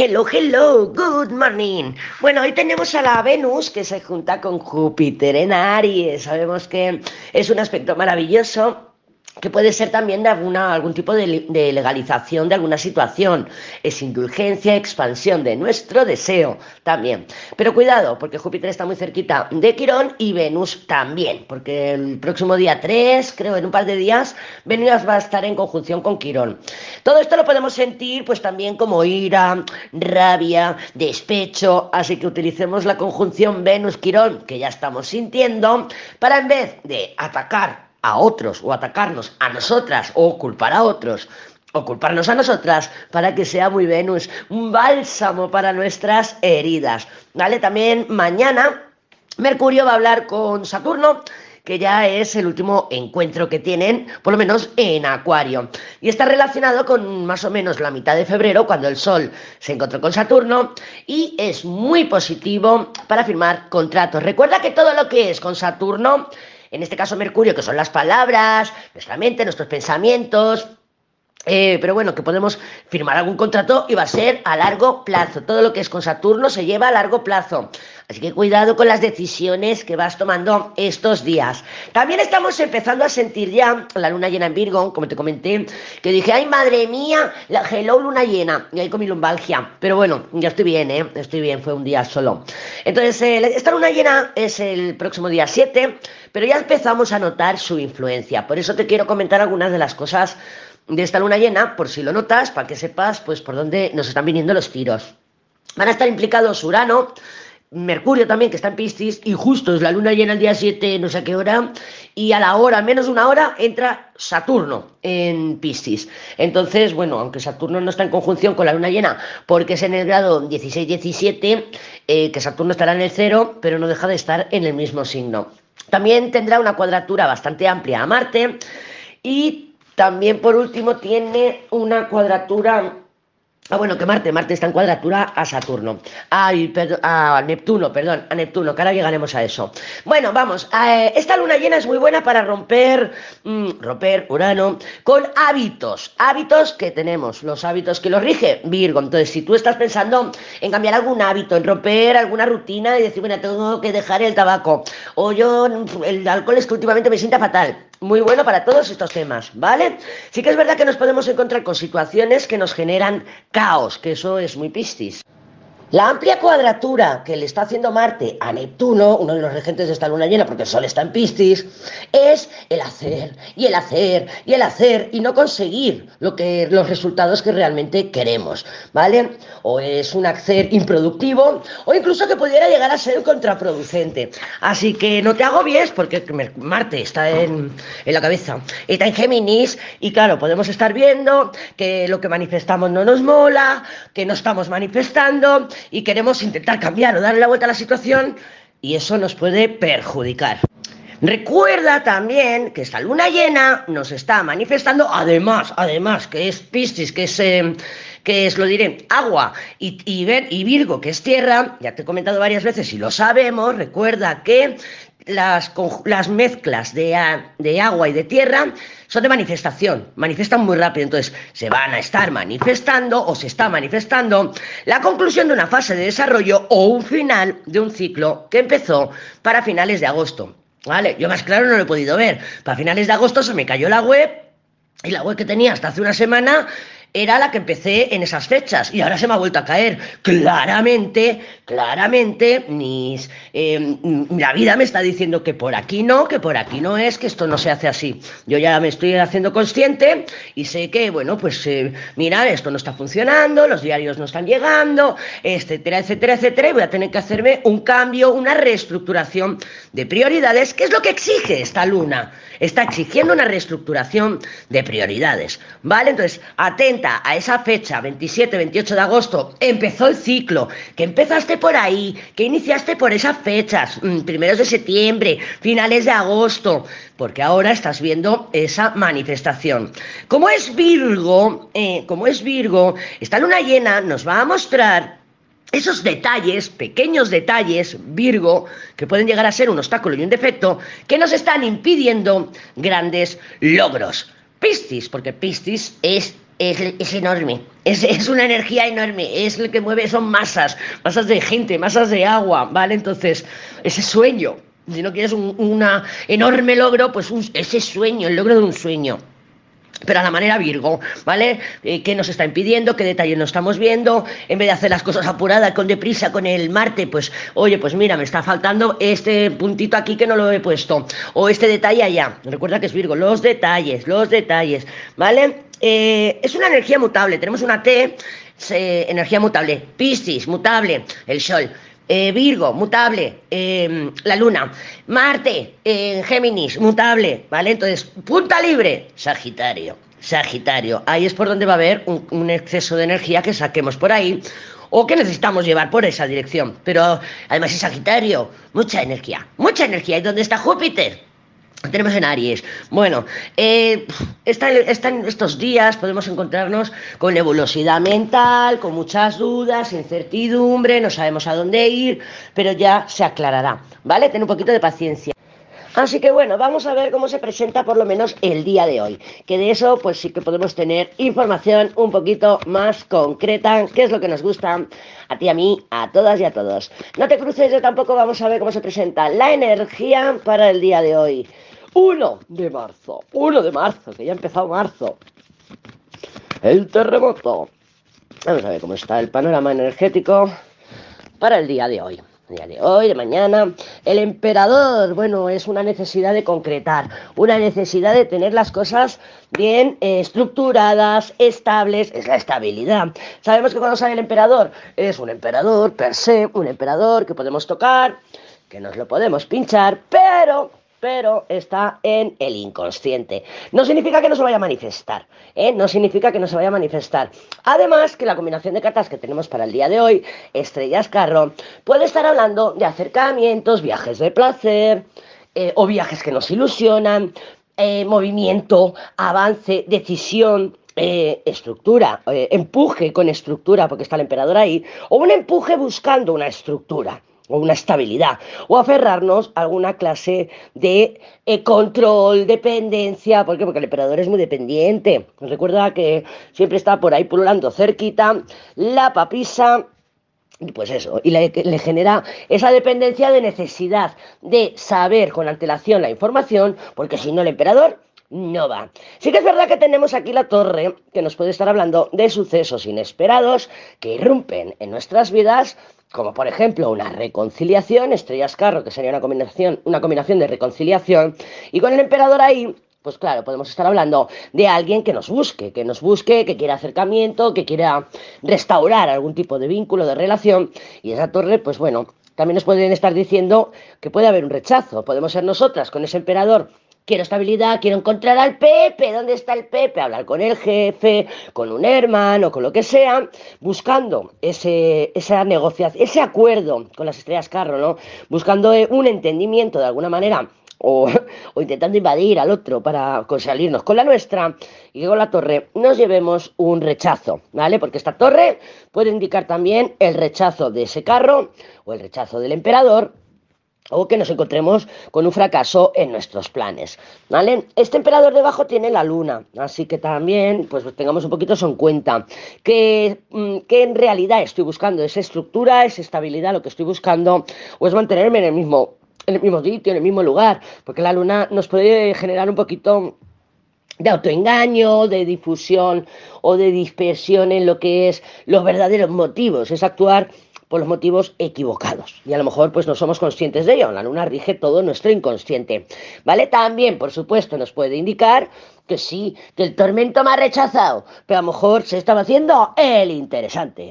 Hello, hello, good morning. Bueno, hoy tenemos a la Venus que se junta con Júpiter en Aries. Sabemos que es un aspecto maravilloso que puede ser también de alguna, algún tipo de, de, legalización de alguna situación. Es indulgencia, expansión de nuestro deseo también. Pero cuidado, porque Júpiter está muy cerquita de Quirón y Venus también, porque el próximo día 3, creo en un par de días, Venus va a estar en conjunción con Quirón. Todo esto lo podemos sentir pues también como ira, rabia, despecho, así que utilicemos la conjunción Venus-Quirón, que ya estamos sintiendo, para en vez de atacar a otros o atacarnos a nosotras o culpar a otros o culparnos a nosotras para que sea muy Venus, un bálsamo para nuestras heridas. ¿Vale? También mañana Mercurio va a hablar con Saturno que ya es el último encuentro que tienen, por lo menos en Acuario. Y está relacionado con más o menos la mitad de febrero, cuando el Sol se encontró con Saturno, y es muy positivo para firmar contratos. Recuerda que todo lo que es con Saturno en este caso Mercurio, que son las palabras, nuestra mente, nuestros pensamientos, eh, pero bueno, que podemos firmar algún contrato y va a ser a largo plazo. Todo lo que es con Saturno se lleva a largo plazo. Así que cuidado con las decisiones que vas tomando estos días. También estamos empezando a sentir ya la luna llena en Virgo, como te comenté, que dije, ay madre mía, la hello luna llena. Y ahí con mi lumbalgia. Pero bueno, ya estoy bien, ¿eh? Estoy bien, fue un día solo. Entonces, eh, esta luna llena es el próximo día 7, pero ya empezamos a notar su influencia. Por eso te quiero comentar algunas de las cosas de esta luna llena, por si lo notas, para que sepas pues por dónde nos están viniendo los tiros. Van a estar implicados Urano, Mercurio también, que está en Piscis, y justo es la luna llena el día 7, no sé a qué hora, y a la hora, menos de una hora, entra Saturno en Piscis. Entonces, bueno, aunque Saturno no está en conjunción con la luna llena, porque es en el grado 16-17, eh, que Saturno estará en el cero, pero no deja de estar en el mismo signo. También tendrá una cuadratura bastante amplia a Marte, y también, por último, tiene una cuadratura Ah, bueno, que Marte, Marte está en cuadratura a Saturno. Ay, a Neptuno, perdón, a Neptuno, que ahora llegaremos a eso. Bueno, vamos, eh, esta luna llena es muy buena para romper, mm, romper Urano con hábitos, hábitos que tenemos, los hábitos que los rige Virgo. Entonces, si tú estás pensando en cambiar algún hábito, en romper alguna rutina y decir, bueno, tengo que dejar el tabaco, o yo, el alcohol es que últimamente me sienta fatal, muy bueno para todos estos temas, ¿vale? Sí que es verdad que nos podemos encontrar con situaciones que nos generan caos, que eso es muy pistis. La amplia cuadratura que le está haciendo Marte a Neptuno, uno de los regentes de esta luna llena, porque el Sol está en Piscis, es el hacer y el hacer y el hacer y no conseguir los resultados que realmente queremos, ¿vale? O es un hacer improductivo o incluso que pudiera llegar a ser contraproducente. Así que no te agobies porque Marte está en, en la cabeza, está en Géminis y claro, podemos estar viendo que lo que manifestamos no nos mola, que no estamos manifestando y queremos intentar cambiar o darle la vuelta a la situación y eso nos puede perjudicar. Recuerda también que esta luna llena nos está manifestando, además, además, que es Piscis, que es, eh, que es, lo diré, agua, y, y, y Virgo, que es tierra, ya te he comentado varias veces y lo sabemos, recuerda que las, las mezclas de, de, agua y de tierra son de manifestación, manifiestan muy rápido, entonces se van a estar manifestando o se está manifestando la conclusión de una fase de desarrollo o un final de un ciclo que empezó para finales de agosto. ¿Vale? Yo más claro no lo he podido ver. Para finales de agosto se me cayó la web y la web que tenía hasta hace una semana era la que empecé en esas fechas y ahora se me ha vuelto a caer. Claramente, claramente, mis, eh, la vida me está diciendo que por aquí no, que por aquí no es, que esto no se hace así. Yo ya me estoy haciendo consciente y sé que, bueno, pues eh, mira, esto no está funcionando, los diarios no están llegando, etcétera, etcétera, etcétera, y voy a tener que hacerme un cambio, una reestructuración de prioridades, que es lo que exige esta luna. Está exigiendo una reestructuración de prioridades, ¿vale? Entonces, atento a esa fecha, 27, 28 de agosto, empezó el ciclo, que empezaste por ahí, que iniciaste por esas fechas, mm, primeros de septiembre, finales de agosto, porque ahora estás viendo esa manifestación. Como es Virgo, eh, como es Virgo, esta luna llena nos va a mostrar esos detalles, pequeños detalles, Virgo, que pueden llegar a ser un obstáculo y un defecto, que nos están impidiendo grandes logros. Piscis, porque Piscis es es, enorme. Es, es, una energía enorme. Es lo que mueve, son masas, masas de gente, masas de agua, ¿vale? Entonces, ese sueño, si no quieres un una enorme logro, pues ese sueño, el logro de un sueño pero a la manera Virgo, ¿vale? Eh, ¿Qué nos está impidiendo? ¿Qué detalles no estamos viendo? En vez de hacer las cosas apuradas, con deprisa, con el Marte, pues, oye, pues mira, me está faltando este puntito aquí que no lo he puesto, o este detalle allá. Recuerda que es Virgo, los detalles, los detalles, ¿vale? Eh, es una energía mutable, tenemos una T, energía mutable, Piscis, mutable, el Sol. Eh, Virgo, mutable, em, la Luna, Marte, en Géminis, mutable, ¿vale? Entonces, punta libre, Sagitario, Sagitario. Ahí es por donde va a haber un, un exceso de energía que saquemos por ahí o que necesitamos llevar por esa dirección. Pero además es Sagitario, mucha energía, mucha energía. ¿Y dónde está Júpiter? Tenemos en Aries. Bueno, eh, en estos días podemos encontrarnos con nebulosidad mental, con muchas dudas, incertidumbre, no sabemos a dónde ir, pero ya se aclarará, ¿vale? Ten un poquito de paciencia. Así que bueno, vamos a ver cómo se presenta por lo menos el día de hoy. Que de eso pues sí que podemos tener información un poquito más concreta, que es lo que nos gusta a ti, a mí, a todas y a todos. No te cruces, yo tampoco vamos a ver cómo se presenta la energía para el día de hoy. 1 de marzo, 1 de marzo, que ya ha empezado marzo. El terremoto. Vamos a ver cómo está el panorama energético para el día de hoy. El día de hoy, de mañana. El emperador, bueno, es una necesidad de concretar, una necesidad de tener las cosas bien eh, estructuradas, estables, es la estabilidad. Sabemos que cuando sale el emperador es un emperador per se, un emperador que podemos tocar, que nos lo podemos pinchar, pero pero está en el inconsciente. No significa que no se vaya a manifestar, ¿eh? no significa que no se vaya a manifestar. Además, que la combinación de cartas que tenemos para el día de hoy, Estrellas Carro, puede estar hablando de acercamientos, viajes de placer eh, o viajes que nos ilusionan, eh, movimiento, avance, decisión, estructura, empuje con estructura, porque está el emperador ahí, o un empuje buscando una estructura o una estabilidad, o aferrarnos a alguna clase de eh, control, dependencia, ¿por qué? Porque el emperador es muy dependiente. Recuerda que siempre está por ahí pululando cerquita la papisa, y pues eso, y le, genera esa dependencia de necesidad de saber con antelación la información, porque si no el emperador no va. Sí que es verdad que tenemos aquí la torre que nos puede estar hablando de sucesos inesperados que irrumpen en nuestras vidas como por ejemplo una reconciliación, estrellas carro, que sería una combinación, una combinación de reconciliación, y con el emperador ahí, pues claro, podemos estar hablando de alguien que nos busque, que nos busque, que quiera acercamiento, que quiera restaurar algún tipo de vínculo, de relación, y esa torre, pues bueno, también nos pueden estar diciendo que puede haber un rechazo, podemos ser nosotras con ese emperador quiero estabilidad, quiero encontrar al Pepe, ¿dónde está el Pepe? Hablar con el jefe, con un hermano, con lo que sea, buscando ese, esa negociación, ese acuerdo con las estrellas carro, ¿no? Buscando eh, un entendimiento de alguna manera. O, o, intentando invadir al otro para salirnos con la nuestra y con la torre nos llevemos un rechazo, ¿vale? Porque esta torre puede indicar también el rechazo de ese carro o el rechazo del emperador o que nos encontremos con un fracaso en nuestros planes, ¿vale? Este emperador debajo tiene la luna, así que también pues tengamos un poquito eso en cuenta, que, mm, que en realidad estoy buscando esa estructura, esa estabilidad, lo que estoy buscando, o es mantenerme en el mismo en el mismo sitio, en el mismo lugar, porque la luna nos puede generar un poquito de autoengaño, de difusión o de dispersión en lo que es los verdaderos motivos, es actuar por los motivos equivocados. Y a lo mejor pues no somos conscientes de ello. La luna rige todo nuestro inconsciente. ¿Vale? También, por supuesto, nos puede indicar que sí, que el tormento me ha rechazado, pero a lo mejor se estaba haciendo el interesante.